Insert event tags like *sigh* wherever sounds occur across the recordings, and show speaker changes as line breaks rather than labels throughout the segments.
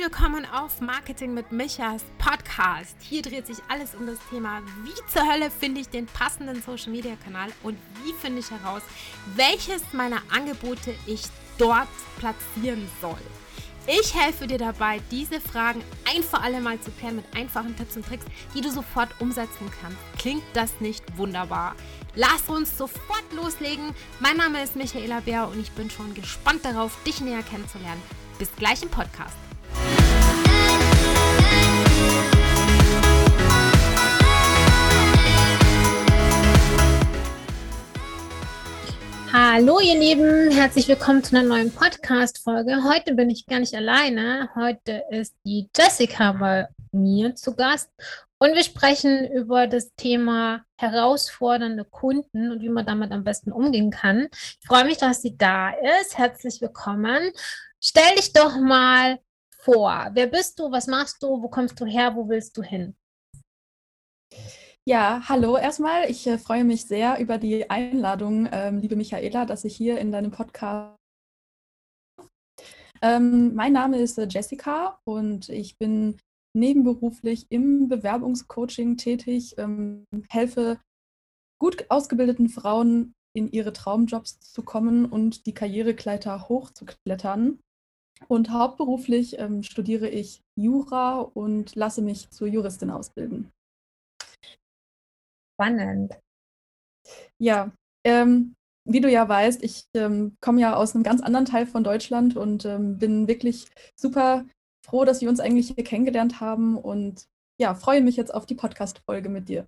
willkommen auf Marketing mit Michas Podcast. Hier dreht sich alles um das Thema, wie zur Hölle finde ich den passenden Social Media Kanal und wie finde ich heraus, welches meiner Angebote ich dort platzieren soll. Ich helfe dir dabei, diese Fragen ein für alle Mal zu klären mit einfachen Tipps und Tricks, die du sofort umsetzen kannst. Klingt das nicht wunderbar? Lass uns sofort loslegen. Mein Name ist Michaela Bär und ich bin schon gespannt darauf, dich näher kennenzulernen. Bis gleich im Podcast. Hallo ihr Lieben, herzlich willkommen zu einer neuen Podcast-Folge. Heute bin ich gar nicht alleine. Heute ist die Jessica bei mir zu Gast und wir sprechen über das Thema herausfordernde Kunden und wie man damit am besten umgehen kann. Ich freue mich, dass sie da ist. Herzlich willkommen. Stell dich doch mal vor. Wer bist du? Was machst du? Wo kommst du her? Wo willst du hin?
Ja, hallo erstmal. Ich äh, freue mich sehr über die Einladung, ähm, liebe Michaela, dass ich hier in deinem Podcast. Ähm, mein Name ist äh, Jessica und ich bin nebenberuflich im Bewerbungscoaching tätig, ähm, helfe gut ausgebildeten Frauen in ihre Traumjobs zu kommen und die Karrierekleiter hochzuklettern. Und hauptberuflich ähm, studiere ich Jura und lasse mich zur Juristin ausbilden
spannend.
Ja, ähm, wie du ja weißt, ich ähm, komme ja aus einem ganz anderen Teil von Deutschland und ähm, bin wirklich super froh, dass wir uns eigentlich hier kennengelernt haben und ja, freue mich jetzt auf die Podcast-Folge mit dir.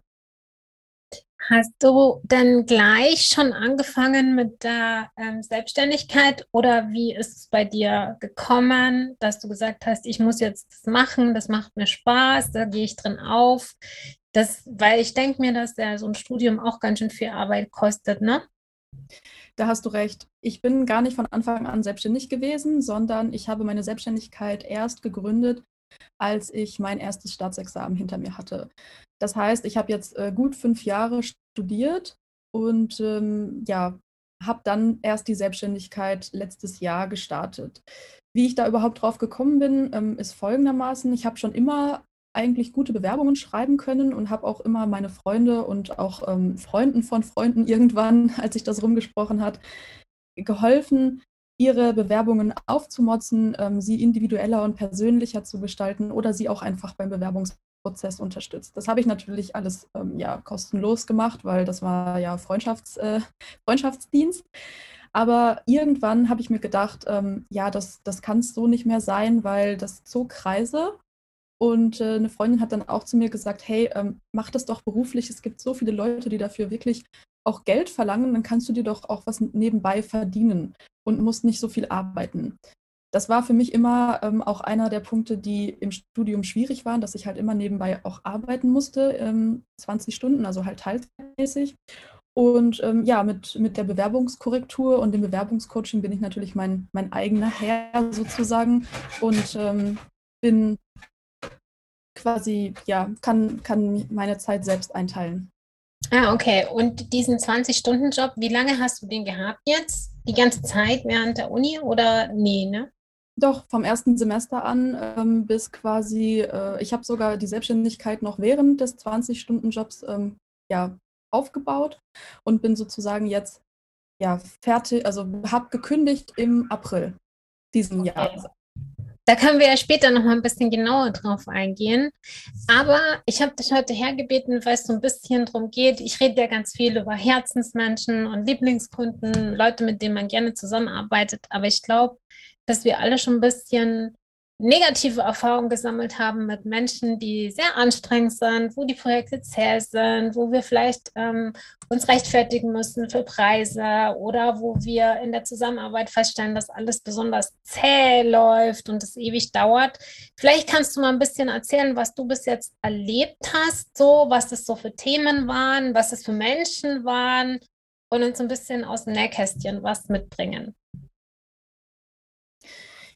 Hast du denn gleich schon angefangen mit der ähm, Selbstständigkeit oder wie ist es bei dir gekommen, dass du gesagt hast, ich muss jetzt das machen, das macht mir Spaß, da gehe ich drin auf? Das, weil ich denke mir, dass ja so ein Studium auch ganz schön viel Arbeit kostet, ne?
Da hast du recht. Ich bin gar nicht von Anfang an selbstständig gewesen, sondern ich habe meine Selbstständigkeit erst gegründet, als ich mein erstes Staatsexamen hinter mir hatte. Das heißt, ich habe jetzt äh, gut fünf Jahre studiert und ähm, ja, habe dann erst die Selbstständigkeit letztes Jahr gestartet. Wie ich da überhaupt drauf gekommen bin, ähm, ist folgendermaßen. Ich habe schon immer eigentlich gute Bewerbungen schreiben können und habe auch immer meine Freunde und auch ähm, Freunden von Freunden *laughs* irgendwann, als ich das rumgesprochen hat, geholfen, ihre Bewerbungen aufzumotzen, ähm, sie individueller und persönlicher zu gestalten oder sie auch einfach beim Bewerbungsprozess unterstützt. Das habe ich natürlich alles ähm, ja, kostenlos gemacht, weil das war ja Freundschafts, äh, Freundschaftsdienst. Aber irgendwann habe ich mir gedacht, ähm, ja, das, das kann es so nicht mehr sein, weil das zog Kreise und äh, eine Freundin hat dann auch zu mir gesagt, hey, ähm, mach das doch beruflich. Es gibt so viele Leute, die dafür wirklich auch Geld verlangen. Dann kannst du dir doch auch was nebenbei verdienen und musst nicht so viel arbeiten. Das war für mich immer ähm, auch einer der Punkte, die im Studium schwierig waren, dass ich halt immer nebenbei auch arbeiten musste, ähm, 20 Stunden, also halt teilzeitmäßig. Und ähm, ja, mit, mit der Bewerbungskorrektur und dem Bewerbungscoaching bin ich natürlich mein, mein eigener Herr sozusagen und ähm, bin quasi, ja, kann, kann meine Zeit selbst einteilen.
Ah, okay. Und diesen 20-Stunden-Job, wie lange hast du den gehabt jetzt? Die ganze Zeit während der Uni oder nee, ne?
Doch, vom ersten Semester an ähm, bis quasi, äh, ich habe sogar die Selbstständigkeit noch während des 20-Stunden-Jobs ähm, ja, aufgebaut und bin sozusagen jetzt ja fertig, also habe gekündigt im April diesen okay. Jahres.
Da können wir ja später noch mal ein bisschen genauer drauf eingehen. Aber ich habe dich heute hergebeten, weil es so ein bisschen darum geht. Ich rede ja ganz viel über Herzensmenschen und Lieblingskunden, Leute, mit denen man gerne zusammenarbeitet. Aber ich glaube, dass wir alle schon ein bisschen negative Erfahrungen gesammelt haben mit Menschen, die sehr anstrengend sind, wo die Projekte zäh sind, wo wir vielleicht ähm, uns rechtfertigen müssen für Preise oder wo wir in der Zusammenarbeit feststellen, dass alles besonders zäh läuft und es ewig dauert. Vielleicht kannst du mal ein bisschen erzählen, was du bis jetzt erlebt hast, so was es so für Themen waren, was es für Menschen waren und uns ein bisschen aus dem Nähkästchen was mitbringen.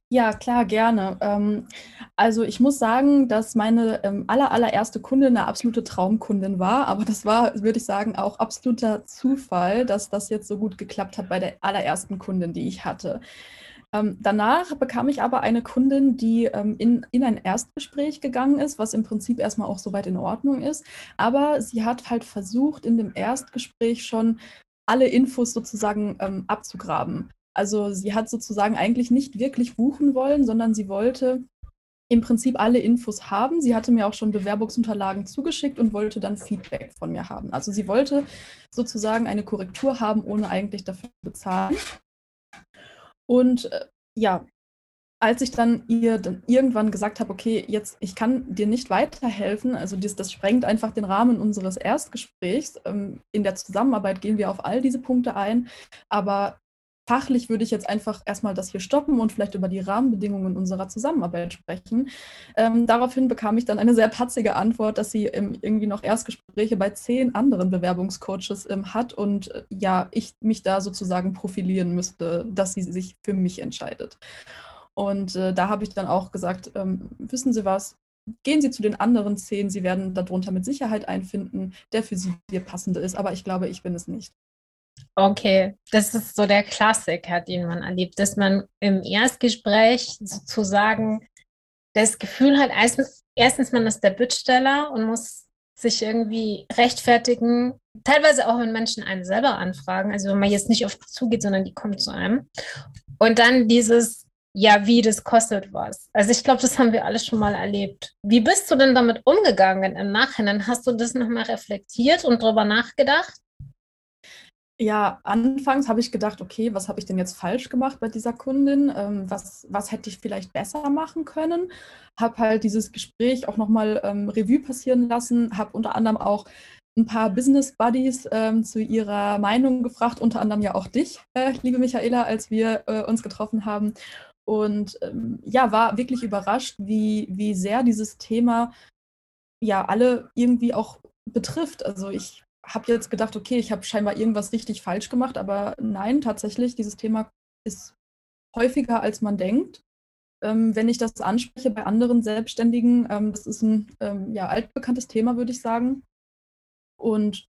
Ja, klar, gerne. Ähm, also ich muss sagen, dass meine ähm, aller, allererste Kundin eine absolute Traumkundin war, aber das war, würde ich sagen, auch absoluter Zufall, dass das jetzt so gut geklappt hat bei der allerersten Kundin, die ich hatte. Ähm, danach bekam ich aber eine Kundin, die ähm, in, in ein Erstgespräch gegangen ist, was im Prinzip erstmal auch soweit in Ordnung ist. Aber sie hat halt versucht, in dem Erstgespräch schon alle Infos sozusagen ähm, abzugraben. Also sie hat sozusagen eigentlich nicht wirklich buchen wollen, sondern sie wollte im Prinzip alle Infos haben. Sie hatte mir auch schon Bewerbungsunterlagen zugeschickt und wollte dann Feedback von mir haben. Also sie wollte sozusagen eine Korrektur haben, ohne eigentlich dafür bezahlen. Und äh, ja, als ich dann ihr dann irgendwann gesagt habe, okay, jetzt ich kann dir nicht weiterhelfen, also das, das sprengt einfach den Rahmen unseres Erstgesprächs. Ähm, in der Zusammenarbeit gehen wir auf all diese Punkte ein, aber fachlich würde ich jetzt einfach erstmal das hier stoppen und vielleicht über die Rahmenbedingungen unserer Zusammenarbeit sprechen. Ähm, daraufhin bekam ich dann eine sehr patzige Antwort, dass sie ähm, irgendwie noch Erstgespräche bei zehn anderen Bewerbungscoaches ähm, hat und äh, ja, ich mich da sozusagen profilieren müsste, dass sie sich für mich entscheidet. Und äh, da habe ich dann auch gesagt, ähm, wissen Sie was, gehen Sie zu den anderen zehn, Sie werden darunter mit Sicherheit einfinden, der für Sie passende ist, aber ich glaube, ich bin es nicht.
Okay, das ist so der Klassiker, den man erlebt, dass man im Erstgespräch sozusagen das Gefühl hat, erstens, man ist der Bittsteller und muss sich irgendwie rechtfertigen, teilweise auch wenn Menschen einen selber anfragen, also wenn man jetzt nicht auf die zugeht, sondern die kommen zu einem. Und dann dieses, ja, wie, das kostet was. Also ich glaube, das haben wir alle schon mal erlebt. Wie bist du denn damit umgegangen im Nachhinein? Hast du das nochmal reflektiert und darüber nachgedacht?
Ja, anfangs habe ich gedacht, okay, was habe ich denn jetzt falsch gemacht bei dieser Kundin? Ähm, was, was hätte ich vielleicht besser machen können? Habe halt dieses Gespräch auch nochmal ähm, Revue passieren lassen, habe unter anderem auch ein paar Business Buddies ähm, zu ihrer Meinung gefragt, unter anderem ja auch dich, äh, liebe Michaela, als wir äh, uns getroffen haben. Und ähm, ja, war wirklich überrascht, wie, wie sehr dieses Thema ja alle irgendwie auch betrifft. Also ich habe jetzt gedacht, okay, ich habe scheinbar irgendwas richtig falsch gemacht, aber nein, tatsächlich, dieses Thema ist häufiger, als man denkt. Ähm, wenn ich das anspreche bei anderen Selbstständigen, ähm, das ist ein ähm, ja, altbekanntes Thema, würde ich sagen. Und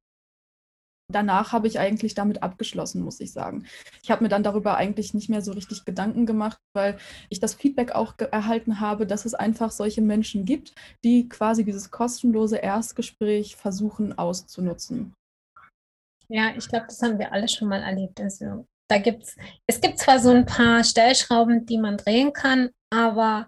danach habe ich eigentlich damit abgeschlossen, muss ich sagen. Ich habe mir dann darüber eigentlich nicht mehr so richtig Gedanken gemacht, weil ich das Feedback auch erhalten habe, dass es einfach solche Menschen gibt, die quasi dieses kostenlose Erstgespräch versuchen auszunutzen.
Ja, ich glaube, das haben wir alle schon mal erlebt. Also da gibt's, es gibt zwar so ein paar Stellschrauben, die man drehen kann, aber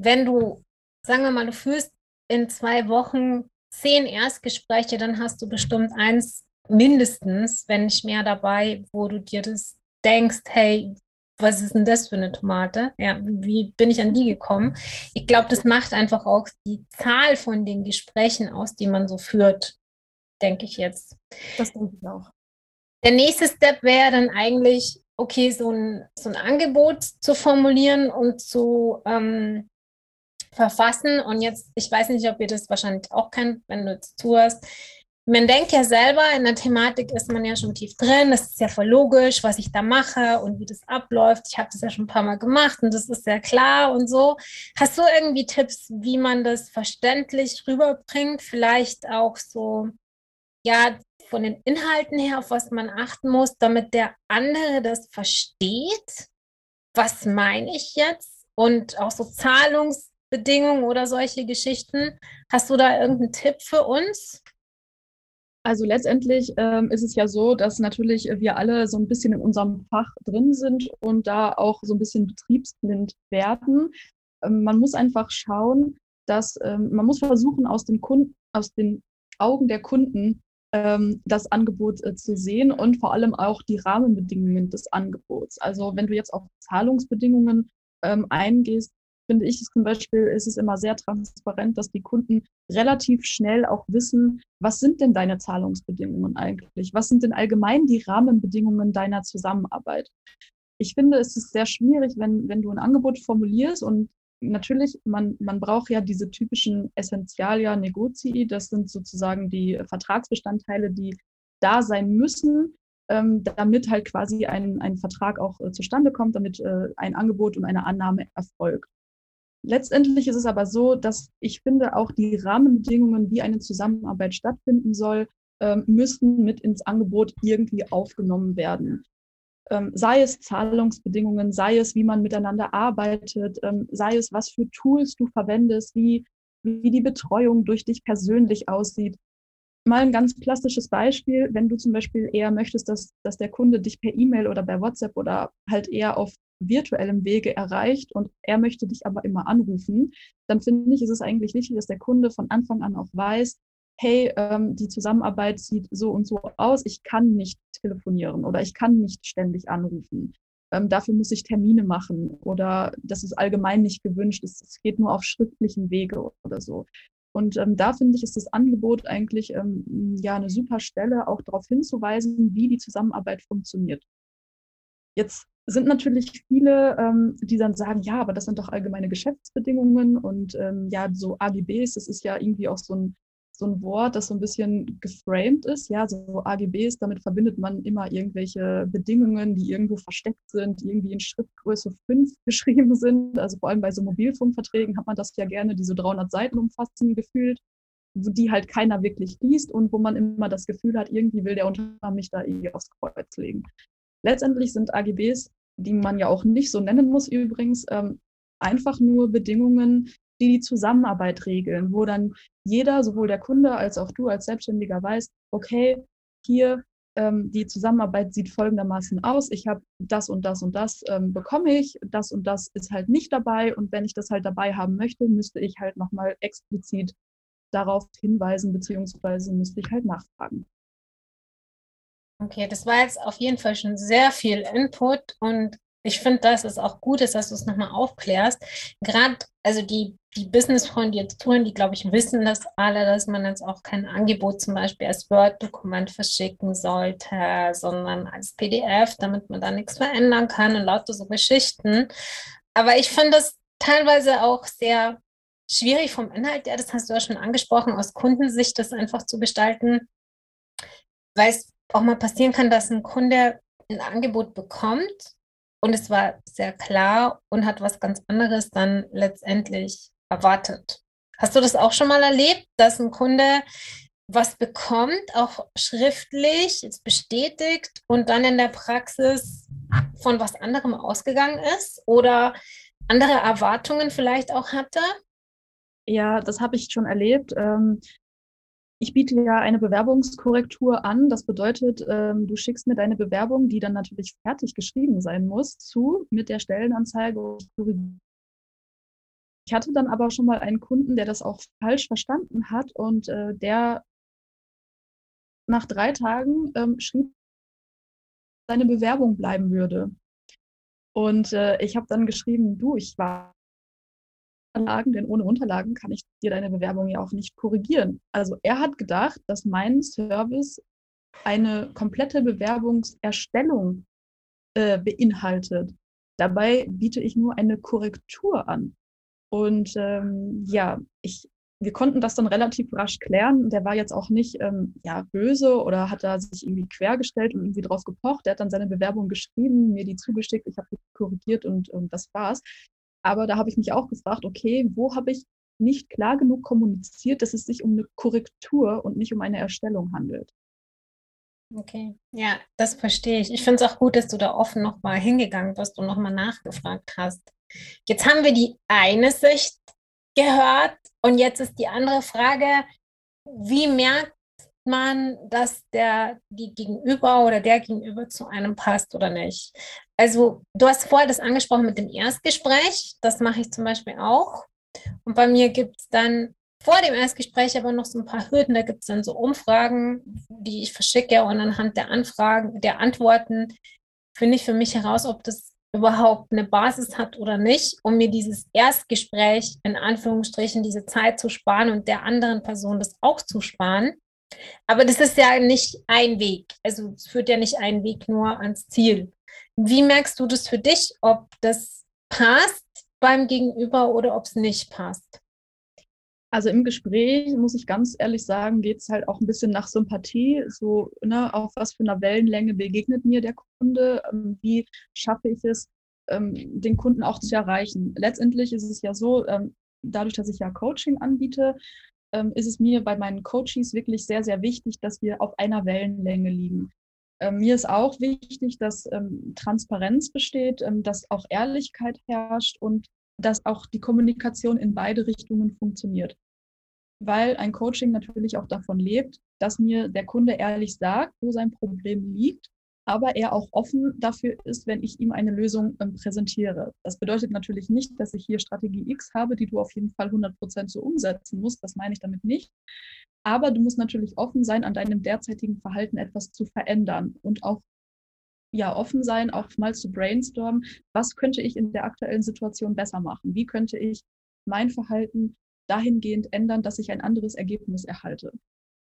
wenn du, sagen wir mal, du führst in zwei Wochen zehn Erstgespräche, dann hast du bestimmt eins mindestens, wenn nicht mehr dabei, wo du dir das denkst, hey, was ist denn das für eine Tomate? Ja, wie bin ich an die gekommen? Ich glaube, das macht einfach auch die Zahl von den Gesprächen aus, die man so führt, denke ich jetzt.
Das denke ich auch.
Der nächste Step wäre dann eigentlich, okay, so ein, so ein Angebot zu formulieren und zu ähm, verfassen. Und jetzt, ich weiß nicht, ob ihr das wahrscheinlich auch kennt, wenn du jetzt zuhörst man denkt ja selber, in der Thematik ist man ja schon tief drin, das ist ja voll logisch, was ich da mache und wie das abläuft. Ich habe das ja schon ein paar Mal gemacht und das ist sehr klar und so. Hast du irgendwie Tipps, wie man das verständlich rüberbringt? Vielleicht auch so, ja, von den Inhalten her, auf was man achten muss, damit der andere das versteht? Was meine ich jetzt? Und auch so Zahlungsbedingungen oder solche Geschichten. Hast du da irgendeinen Tipp für uns?
Also letztendlich ähm, ist es ja so, dass natürlich wir alle so ein bisschen in unserem Fach drin sind und da auch so ein bisschen betriebsblind werden. Ähm, man muss einfach schauen, dass ähm, man muss versuchen, aus dem Kunden, aus den Augen der Kunden ähm, das Angebot äh, zu sehen und vor allem auch die Rahmenbedingungen des Angebots. Also wenn du jetzt auf Zahlungsbedingungen ähm, eingehst, finde ich zum Beispiel, ist es immer sehr transparent, dass die Kunden relativ schnell auch wissen, was sind denn deine Zahlungsbedingungen eigentlich? Was sind denn allgemein die Rahmenbedingungen deiner Zusammenarbeit? Ich finde, es ist sehr schwierig, wenn, wenn du ein Angebot formulierst und natürlich, man, man braucht ja diese typischen Essentialia Negozii, das sind sozusagen die Vertragsbestandteile, die da sein müssen, ähm, damit halt quasi ein, ein Vertrag auch äh, zustande kommt, damit äh, ein Angebot und eine Annahme erfolgt. Letztendlich ist es aber so, dass ich finde, auch die Rahmenbedingungen, wie eine Zusammenarbeit stattfinden soll, ähm, müssen mit ins Angebot irgendwie aufgenommen werden. ähm, sei es Zahlungsbedingungen, sei es, wie man miteinander arbeitet, ähm, sei es, was für Tools du verwendest, wie, wie die Betreuung durch dich persönlich aussieht. Mal ein ganz plastisches Beispiel, wenn du zum Beispiel eher möchtest, dass, dass der Kunde dich per E-Mail oder bei WhatsApp oder halt eher auf virtuellem Wege erreicht und er möchte dich aber immer anrufen, dann finde ich, ist es eigentlich wichtig, dass der Kunde von Anfang an auch weiß, hey, ähm, die Zusammenarbeit sieht so und so aus, ich kann nicht telefonieren oder ich kann nicht ständig anrufen. Ähm, dafür muss ich Termine machen oder das ist allgemein nicht gewünscht, es, geht nur auf schriftlichen Wege oder so. Und ähm, da finde ich, ist das Angebot eigentlich ähm, ja eine super Stelle, auch darauf hinzuweisen, wie die Zusammenarbeit funktioniert. Jetzt sind natürlich viele, ähm, die dann sagen, ja, aber das sind doch allgemeine Geschäftsbedingungen und ähm, ja, so AGBs, das ist ja irgendwie auch so ein so ein Wort, das so ein bisschen geframed ist. Ja, so AGBs, damit verbindet man immer irgendwelche Bedingungen, die irgendwo versteckt sind, irgendwie in Schriftgröße 5 *laughs* geschrieben sind. Also vor allem bei so Mobilfunkverträgen hat man das ja gerne, die so 300 Seiten umfassen, gefühlt, die halt keiner wirklich liest und wo man immer das Gefühl hat, irgendwie will der Unternehmer mich da irgendwie aufs Kreuz legen. Letztendlich sind AGBs, die man ja auch nicht so nennen muss übrigens, ähm, einfach nur Bedingungen, die die Zusammenarbeit regeln, wo dann jeder, sowohl der Kunde als auch du als Selbstständiger weiß, okay, hier ähm, die Zusammenarbeit sieht folgendermaßen aus. Ich habe das und das und das ähm, bekomme ich, das und das ist halt nicht dabei und wenn ich das halt dabei haben möchte, müsste ich halt nochmal explizit darauf hinweisen, beziehungsweise müsste ich halt nachfragen.
Okay, das war jetzt auf jeden Fall schon sehr viel Input und ich finde, dass es auch gut ist, dass du es nochmal aufklärst. Gerade, also die, die Business-Freunde, die jetzt tun, die, glaube ich, wissen das alle, dass man jetzt auch kein Angebot zum Beispiel als Word-Dokument verschicken sollte, sondern als PDF, damit man da nichts verändern kann und lauter so Geschichten. Aber ich finde das teilweise auch sehr schwierig vom Inhalt her, das hast du ja schon angesprochen, aus Kundensicht das einfach zu gestalten, weil es auch mal passieren kann, dass ein Kunde ein Angebot bekommt und es war sehr klar und hat was ganz anderes dann letztendlich erwartet. Hast du das auch schon mal erlebt, dass ein Kunde was bekommt, auch schriftlich, jetzt bestätigt und dann in der Praxis von was anderem ausgegangen ist oder andere Erwartungen vielleicht auch hatte?
Ja, das habe ich schon erlebt. Ich biete ja eine Bewerbungskorrektur an. Das bedeutet, ähm, du schickst mir deine Bewerbung, die dann natürlich fertig geschrieben sein muss, zu mit der Stellenanzeige. Ich hatte dann aber schon mal einen Kunden, der das auch falsch verstanden hat und äh, der nach drei Tagen ähm, schrieb, seine Bewerbung bleiben würde. Und äh, ich habe dann geschrieben, du, ich war Unterlagen, denn ohne Unterlagen kann ich dir deine Bewerbung ja auch nicht korrigieren. Also er hat gedacht, dass mein Service eine komplette Bewerbungserstellung äh, beinhaltet. Dabei biete ich nur eine Korrektur an. Und ähm, ja, ich, wir konnten das dann relativ rasch klären. Der war jetzt auch nicht ähm, ja, böse oder hat da sich irgendwie quergestellt und irgendwie drauf gepocht. Der hat dann seine Bewerbung geschrieben, mir die zugeschickt, ich habe die korrigiert und, und das war's. Aber da habe ich mich auch gefragt, okay, wo habe ich nicht klar genug kommuniziert, dass es sich um eine Korrektur und nicht um eine Erstellung handelt.
Okay, ja, das verstehe ich. Ich finde es auch gut, dass du da offen nochmal hingegangen bist und nochmal nachgefragt hast. Jetzt haben wir die eine Sicht gehört und jetzt ist die andere Frage, wie merkt man, dass der die Gegenüber oder der Gegenüber zu einem passt oder nicht? Also du hast vorher das angesprochen mit dem Erstgespräch. Das mache ich zum Beispiel auch. Und bei mir gibt es dann vor dem Erstgespräch aber noch so ein paar Hürden. Da gibt es dann so Umfragen, die ich verschicke und anhand der Anfragen, der Antworten finde ich für mich heraus, ob das überhaupt eine Basis hat oder nicht, um mir dieses Erstgespräch in Anführungsstrichen diese Zeit zu sparen und der anderen Person das auch zu sparen. Aber das ist ja nicht ein Weg. Also es führt ja nicht ein Weg nur ans Ziel. Wie merkst du das für dich, ob das passt beim Gegenüber oder ob es nicht passt?
Also im Gespräch, muss ich ganz ehrlich sagen, geht es halt auch ein bisschen nach Sympathie. So, ne, auf was für einer Wellenlänge begegnet mir der Kunde? Ähm, wie schaffe ich es, ähm, den Kunden auch zu erreichen? Letztendlich ist es ja so, ähm, dadurch, dass ich ja Coaching anbiete, ist es mir bei meinen Coaches wirklich sehr, sehr wichtig, dass wir auf einer Wellenlänge liegen. Ähm, mir ist auch wichtig, dass ähm, Transparenz besteht, ähm, dass auch Ehrlichkeit herrscht und dass auch die Kommunikation in beide Richtungen funktioniert. Weil ein Coaching natürlich auch davon lebt, dass mir der Kunde ehrlich sagt, wo sein Problem liegt, aber er auch offen dafür ist, wenn ich ihm eine Lösung ähm, präsentiere. Das bedeutet natürlich nicht, dass ich hier Strategie X habe, die du auf jeden Fall 100 Prozent so umsetzen musst. Das meine ich damit nicht. Aber du musst natürlich offen sein, an deinem derzeitigen Verhalten etwas zu verändern und auch ja, offen sein, auch mal zu brainstormen, was könnte ich in der aktuellen Situation besser machen? Wie könnte ich mein Verhalten dahingehend ändern, dass ich ein anderes Ergebnis erhalte?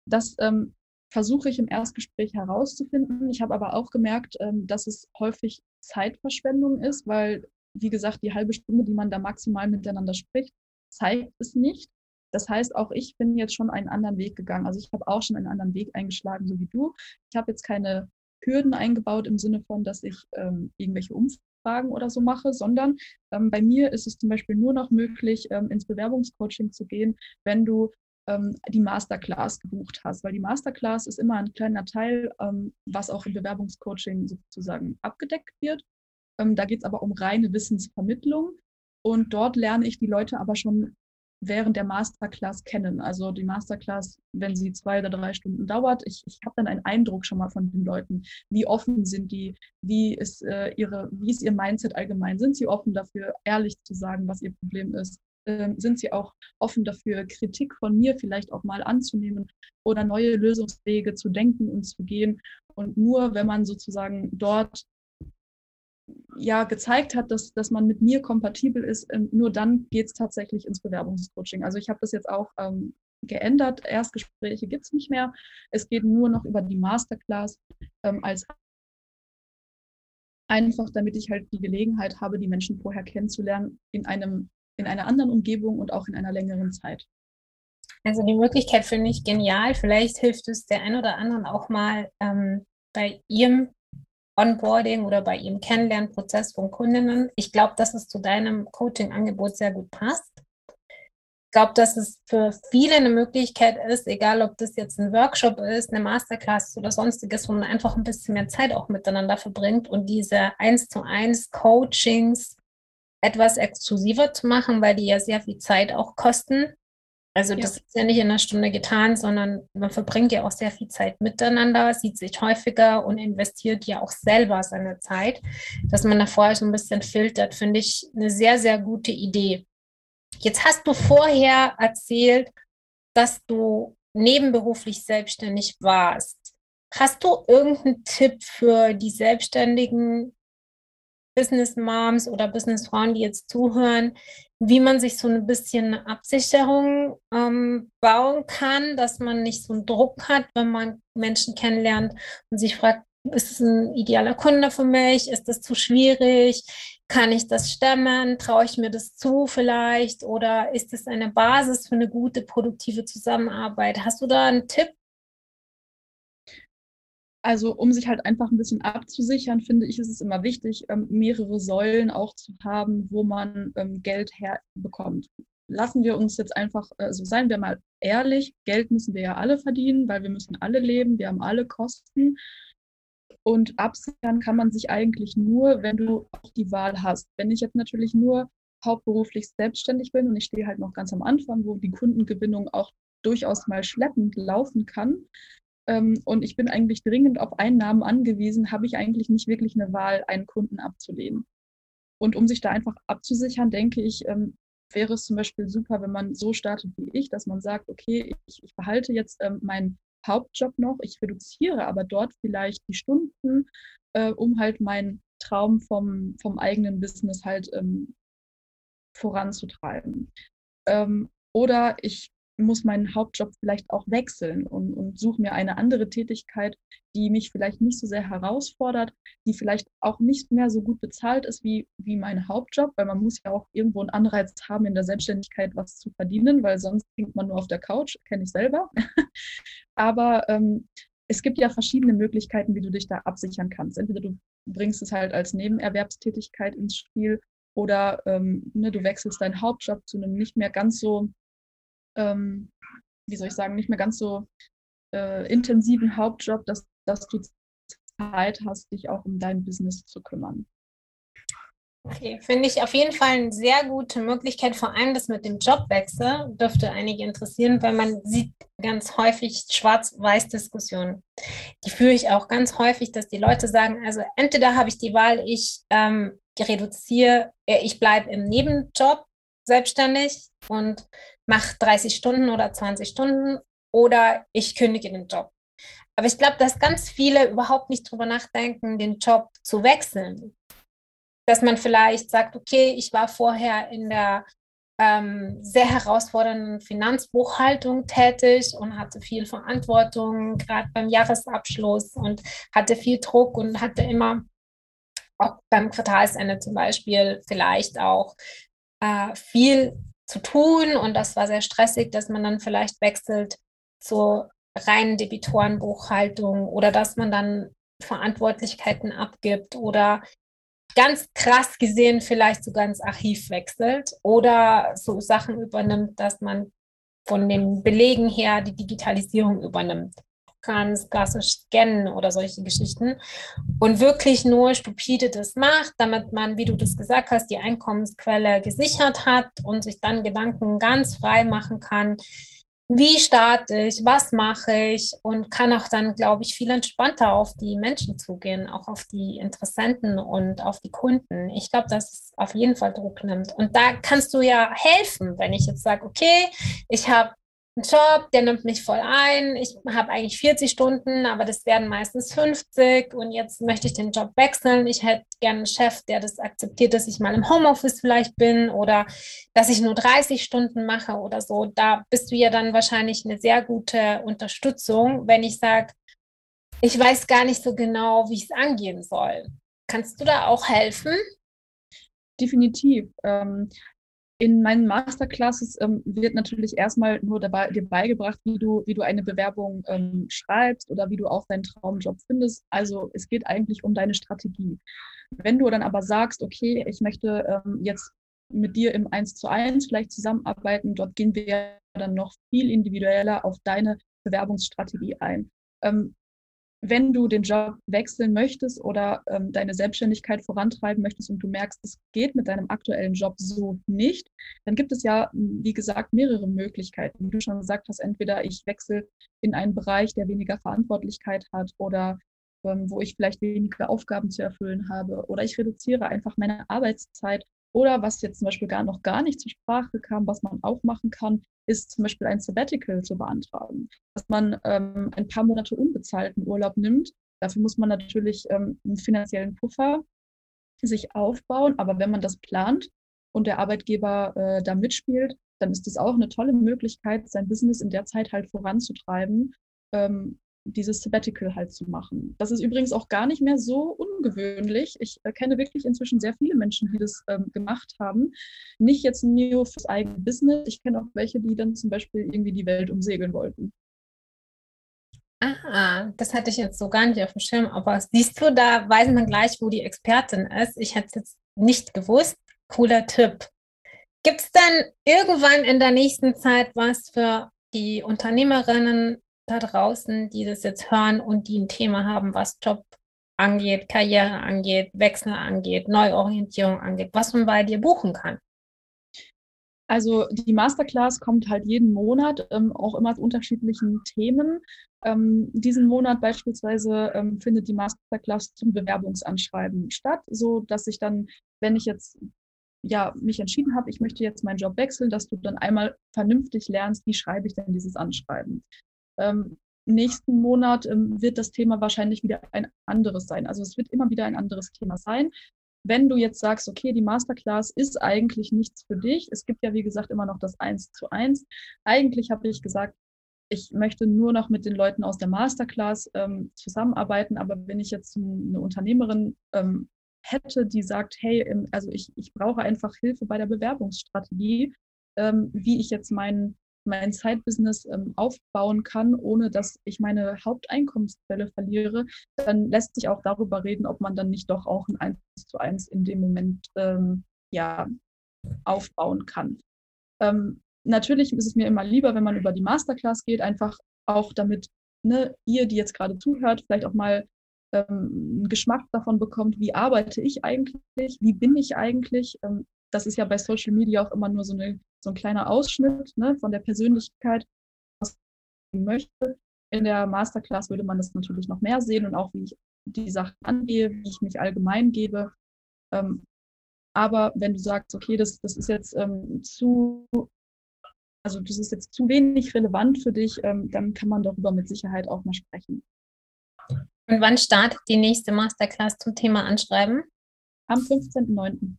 Das ähm, versuche ich im Erstgespräch herauszufinden. Ich habe aber auch gemerkt, ähm, dass es häufig Zeitverschwendung ist, weil, wie gesagt, die halbe Stunde, die man da maximal miteinander spricht, zeigt es nicht. Das heißt, auch ich bin jetzt schon einen anderen Weg gegangen. Also ich habe auch schon einen anderen Weg eingeschlagen, so wie du. Ich habe jetzt keine Hürden eingebaut im Sinne von, dass ich ähm, irgendwelche Umfragen oder so mache, sondern ähm, bei mir ist es zum Beispiel nur noch möglich, ähm, ins Bewerbungscoaching zu gehen, wenn du ähm, die Masterclass gebucht hast, weil die Masterclass ist immer ein kleiner Teil, ähm, was auch im Bewerbungscoaching sozusagen abgedeckt wird. Ähm, da geht es aber um reine Wissensvermittlung. Und dort lerne ich die Leute aber schon während der Masterclass kennen. Also die Masterclass, wenn sie zwei oder drei Stunden dauert, ich, ich habe dann einen Eindruck schon mal von den Leuten. Wie offen sind die? Wie ist, äh, ihre, wie ist ihr Mindset allgemein? Sind sie offen dafür, ehrlich zu sagen, was ihr Problem ist? Ähm, sind sie auch offen dafür, Kritik von mir vielleicht auch mal anzunehmen oder neue Lösungswege zu denken und zu gehen? Und nur wenn man sozusagen dort ja gezeigt hat, dass, dass man mit mir kompatibel ist, ähm, nur dann geht es tatsächlich ins Bewerbungscoaching. Also ich habe das jetzt auch ähm, geändert. Erstgespräche gibt es nicht mehr. Es geht nur noch über die Masterclass ähm, als einfach, damit ich halt die Gelegenheit habe, die Menschen vorher kennenzulernen in einem in einer anderen Umgebung und auch in einer längeren Zeit.
Also die Möglichkeit finde ich genial. Vielleicht hilft es der ein oder anderen auch mal ähm, bei ihrem Onboarding oder bei ihrem Kennenlernprozess von Kundinnen. Ich glaube, dass es zu deinem Coaching-Angebot sehr gut passt. Ich glaube, dass es für viele eine Möglichkeit ist, egal ob das jetzt ein Workshop ist, eine Masterclass oder sonstiges, wo man einfach ein bisschen mehr Zeit auch miteinander verbringt und diese eins zu eins Coachings etwas exklusiver zu machen, weil die ja sehr viel Zeit auch kosten. Also das ja. ist ja nicht in einer Stunde getan, sondern man verbringt ja auch sehr viel Zeit miteinander, sieht sich häufiger und investiert ja auch selber seine Zeit. Dass man da vorher so ein bisschen filtert, finde ich eine sehr, sehr gute Idee. Jetzt hast du vorher erzählt, dass du nebenberuflich selbstständig warst. Hast du irgendeinen Tipp für die Selbstständigen, Business Moms oder Business Frauen, die jetzt zuhören, wie man sich so ein bisschen Absicherung ähm, bauen kann, dass man nicht so einen Druck hat, wenn man Menschen kennenlernt und sich fragt, ist es ein idealer Kunde für mich? Ist das zu schwierig? Kann ich das stemmen? Traue ich mir das zu vielleicht? Oder ist es eine Basis für eine gute, produktive Zusammenarbeit? Hast du da einen Tipp?
Also um sich halt einfach ein bisschen abzusichern, finde ich, ist es immer wichtig, ähm, mehrere Säulen auch zu haben, wo man ähm, Geld herbekommt. Lassen wir uns jetzt einfach, also seien wir mal ehrlich, Geld müssen wir ja alle verdienen, weil wir müssen alle leben, wir haben alle Kosten. Und absichern kann man sich eigentlich nur, wenn du auch die Wahl hast. Wenn ich jetzt natürlich nur hauptberuflich selbstständig bin und ich stehe halt noch ganz am Anfang, wo die Kundengewinnung auch durchaus mal schleppend laufen kann, ähm, und ich bin eigentlich dringend auf Einnahmen angewiesen, habe ich eigentlich nicht wirklich eine Wahl, einen Kunden abzulehnen. Und um sich da einfach abzusichern, denke ich, ähm, wäre es zum Beispiel super, wenn man so startet wie ich, dass man sagt, okay, ich, ich behalte jetzt ähm, meinen Hauptjob noch, ich reduziere aber dort vielleicht die Stunden, äh, um halt meinen Traum vom, vom eigenen Business halt ähm, voranzutreiben. Ähm, oder ich muss meinen Hauptjob vielleicht auch wechseln und, und suche mir eine andere Tätigkeit, die mich vielleicht nicht so sehr herausfordert, die vielleicht auch nicht mehr so gut bezahlt ist wie, wie mein Hauptjob, weil man muss ja auch irgendwo einen Anreiz haben, in der Selbstständigkeit was zu verdienen, weil sonst hängt man nur auf der Couch, kenne ich selber. *laughs* Aber ähm, es gibt ja verschiedene Möglichkeiten, wie du dich da absichern kannst. Entweder du bringst es halt als Nebenerwerbstätigkeit ins Spiel oder ähm, ne, du wechselst deinen Hauptjob zu einem nicht mehr ganz so ähm, wie soll ich sagen, nicht mehr ganz so äh, intensiven Hauptjob, dass, dass du Zeit hast, dich auch um dein Business zu kümmern.
Okay, finde ich auf jeden Fall eine sehr gute Möglichkeit. Vor allem das mit dem Jobwechsel dürfte einige interessieren, weil man sieht ganz häufig Schwarz-Weiß-Diskussionen. Die führe ich auch ganz häufig, dass die Leute sagen, also entweder habe ich die Wahl, ich ähm, reduziere, äh, ich bleibe im Nebenjob selbstständig und mache 30 Stunden oder 20 Stunden oder ich kündige den Job. Aber ich glaube, dass ganz viele überhaupt nicht drüber nachdenken, den Job zu wechseln dass man vielleicht sagt, okay, ich war vorher in der ähm, sehr herausfordernden Finanzbuchhaltung tätig und hatte viel Verantwortung, gerade beim Jahresabschluss und hatte viel Druck und hatte immer auch beim Quartalsende zum Beispiel vielleicht auch äh, viel zu tun und das war sehr stressig, dass man dann vielleicht wechselt zur reinen Debitorenbuchhaltung oder dass man dann Verantwortlichkeiten abgibt oder ganz krass gesehen vielleicht sogar ins Archiv wechselt oder so Sachen übernimmt, dass man von den Belegen her die Digitalisierung übernimmt. Kann es klassisch scannen oder solche Geschichten und wirklich nur stupide das macht, damit man, wie du das gesagt hast, die Einkommensquelle gesichert hat und sich dann Gedanken ganz frei machen kann, wie starte ich, was mache ich und kann auch dann, glaube ich, viel entspannter auf die Menschen zugehen, auch auf die Interessenten und auf die Kunden. Ich glaube, dass es auf jeden Fall Druck nimmt. Und da kannst du ja helfen, wenn ich jetzt sage, okay, ich habe einen Job, der nimmt mich voll ein. Ich habe eigentlich 40 Stunden, aber das werden meistens 50 und jetzt möchte ich den Job wechseln. Ich hätte gerne einen Chef, der das akzeptiert, dass ich mal im Homeoffice vielleicht bin oder dass ich nur 30 Stunden mache oder so. Da bist du ja dann wahrscheinlich eine sehr gute Unterstützung, wenn ich sage, ich weiß gar nicht so genau, wie ich es angehen soll. Kannst du da auch helfen?
Definitiv. Ähm, in meinen Masterclasses ähm, wird natürlich erstmal nur dabei, dir beigebracht, wie du, wie du eine Bewerbung ähm, schreibst oder wie du auch deinen Traumjob findest. Also es geht eigentlich um deine Strategie. Wenn du dann aber sagst, okay, ich möchte ähm, jetzt mit dir im Eins zu eins vielleicht zusammenarbeiten, dort gehen wir dann noch viel individueller auf deine Bewerbungsstrategie ein. Ähm, wenn du den Job wechseln möchtest oder ähm, deine Selbstständigkeit vorantreiben möchtest und du merkst, es geht mit deinem aktuellen Job so nicht, dann gibt es ja, wie gesagt, mehrere Möglichkeiten. Wie du schon gesagt hast, entweder ich wechsle in einen Bereich, der weniger Verantwortlichkeit hat oder ähm, wo ich vielleicht weniger Aufgaben zu erfüllen habe oder ich reduziere einfach meine Arbeitszeit oder was jetzt zum Beispiel gar noch gar nicht zur Sprache kam, was man auch machen kann, ist zum Beispiel ein Sabbatical zu beantragen, dass man ähm, ein paar Monate unbezahlten Urlaub nimmt. Dafür muss man natürlich ähm, einen finanziellen Puffer sich aufbauen, aber wenn man das plant und der Arbeitgeber äh, da mitspielt, dann ist das auch eine tolle Möglichkeit, sein Business in der Zeit halt voranzutreiben ähm, dieses Sabbatical halt zu machen. Das ist übrigens auch gar nicht mehr so ungewöhnlich. Ich äh, kenne wirklich inzwischen sehr viele Menschen, die das ähm, gemacht haben. Nicht jetzt nur fürs eigene Business. Ich kenne auch welche, die dann zum Beispiel irgendwie die Welt umsegeln wollten.
Ah, das hatte ich jetzt so gar nicht auf dem Schirm. Aber siehst du, da weiß man gleich, wo die Expertin ist. Ich hätte es jetzt nicht gewusst. Cooler Tipp. Gibt es denn irgendwann in der nächsten Zeit was für die Unternehmerinnen da draußen, die das jetzt hören und die ein Thema haben, was Job angeht, Karriere angeht, Wechsel angeht, Neuorientierung angeht, was man bei dir buchen kann?
Also die Masterclass kommt halt jeden Monat, ähm, auch immer zu unterschiedlichen Themen. Ähm, diesen Monat beispielsweise ähm, findet die Masterclass zum Bewerbungsanschreiben statt, so dass ich dann, wenn ich jetzt ja mich entschieden habe, ich möchte jetzt meinen Job wechseln, dass du dann einmal vernünftig lernst, wie schreibe ich denn dieses Anschreiben. Ähm, nächsten Monat ähm, wird das Thema wahrscheinlich wieder ein anderes sein. Also es wird immer wieder ein anderes Thema sein. Wenn du jetzt sagst, okay, die Masterclass ist eigentlich nichts für dich, es gibt ja wie gesagt immer noch das Eins zu eins. Eigentlich habe ich gesagt, ich möchte nur noch mit den Leuten aus der Masterclass ähm, zusammenarbeiten, aber wenn ich jetzt eine Unternehmerin ähm, hätte, die sagt, hey, also ich, ich brauche einfach Hilfe bei der Bewerbungsstrategie, ähm, wie ich jetzt meinen mein Side-Business ähm, aufbauen kann, ohne dass ich meine Haupteinkommensquelle verliere, dann lässt sich auch darüber reden, ob man dann nicht doch auch ein 1 zu 1 in dem Moment ähm, ja, aufbauen kann. Ähm, natürlich ist es mir immer lieber, wenn man über die Masterclass geht, einfach auch damit ne, ihr, die jetzt gerade zuhört, vielleicht auch mal ähm, einen Geschmack davon bekommt, wie arbeite ich eigentlich, wie bin ich eigentlich. Das ist ja bei Social Media auch immer nur so, eine, so ein kleiner Ausschnitt ne, von der Persönlichkeit, was ich möchte. In der Masterclass würde man das natürlich noch mehr sehen und auch, wie ich die Sachen angehe, wie ich mich allgemein gebe. Ähm, aber wenn du sagst, okay, das, das ist jetzt ähm, zu, also das ist jetzt zu wenig relevant für dich, ähm, dann kann man darüber mit Sicherheit auch mal sprechen.
Und wann startet die nächste Masterclass zum Thema Anschreiben?
Am 15.09.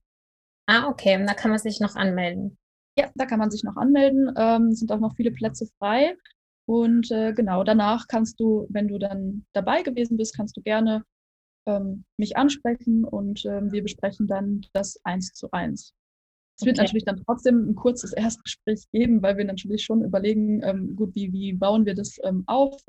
Ah, okay. Und da kann man sich noch anmelden.
Ja, da kann man sich noch anmelden. Ähm, sind auch noch viele Plätze frei. Und äh, genau, danach kannst du, wenn du dann dabei gewesen bist, kannst du gerne ähm, mich ansprechen und ähm, wir besprechen dann das eins zu eins. Es okay. wird natürlich dann trotzdem ein kurzes *laughs* Erstgespräch geben, weil wir natürlich schon überlegen, ähm, gut, wie, wie bauen wir das ähm, auf?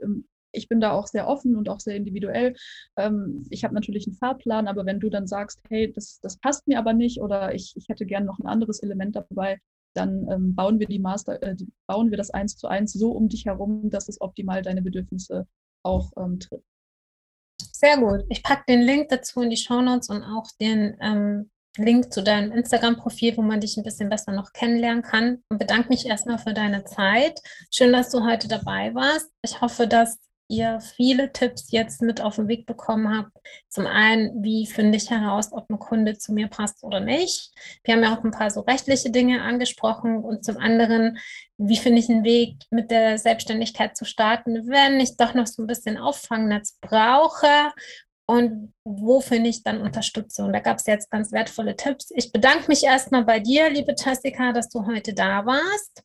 Ich bin da auch sehr offen und auch sehr individuell. Ähm, ich habe natürlich einen Fahrplan, aber wenn du dann sagst, hey, das, das passt mir aber nicht oder ich, ich hätte gerne noch ein anderes Element dabei, dann ähm, bauen wir die Master, äh, bauen wir das eins zu eins so um dich herum, dass es optimal deine Bedürfnisse auch ähm, trifft.
Sehr gut. Ich packe den Link dazu in die Show Notes und auch den ähm, Link zu deinem Instagram-Profil, wo man dich ein bisschen besser noch kennenlernen kann. Und bedanke mich erstmal für deine Zeit. Schön, dass du heute dabei warst. Ich hoffe, dass ihr viele Tipps jetzt mit auf den Weg bekommen habt. Zum einen, wie finde ich heraus, ob ein Kunde zu mir passt oder nicht. Wir haben ja auch ein paar so rechtliche Dinge angesprochen. Und zum anderen, wie finde ich einen Weg, mit der Selbstständigkeit zu starten, wenn ich doch noch so ein bisschen Auffangnetz brauche. Und wo finde ich dann Unterstützung? Da gab es jetzt ganz wertvolle Tipps. Ich bedanke mich erstmal bei dir, liebe Jessica, dass du heute da warst.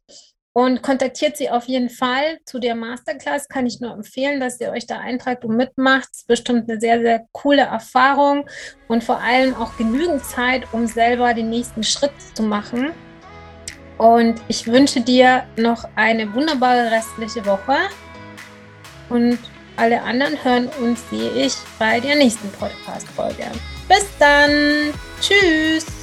Und kontaktiert sie auf jeden Fall zu der Masterclass. Kann ich nur empfehlen, dass ihr euch da eintragt und mitmacht. Es ist bestimmt eine sehr, sehr coole Erfahrung und vor allem auch genügend Zeit, um selber den nächsten Schritt zu machen. Und ich wünsche dir noch eine wunderbare restliche Woche. Und alle anderen hören und sehe ich bei der nächsten Podcast-Folge. Bis dann. Tschüss.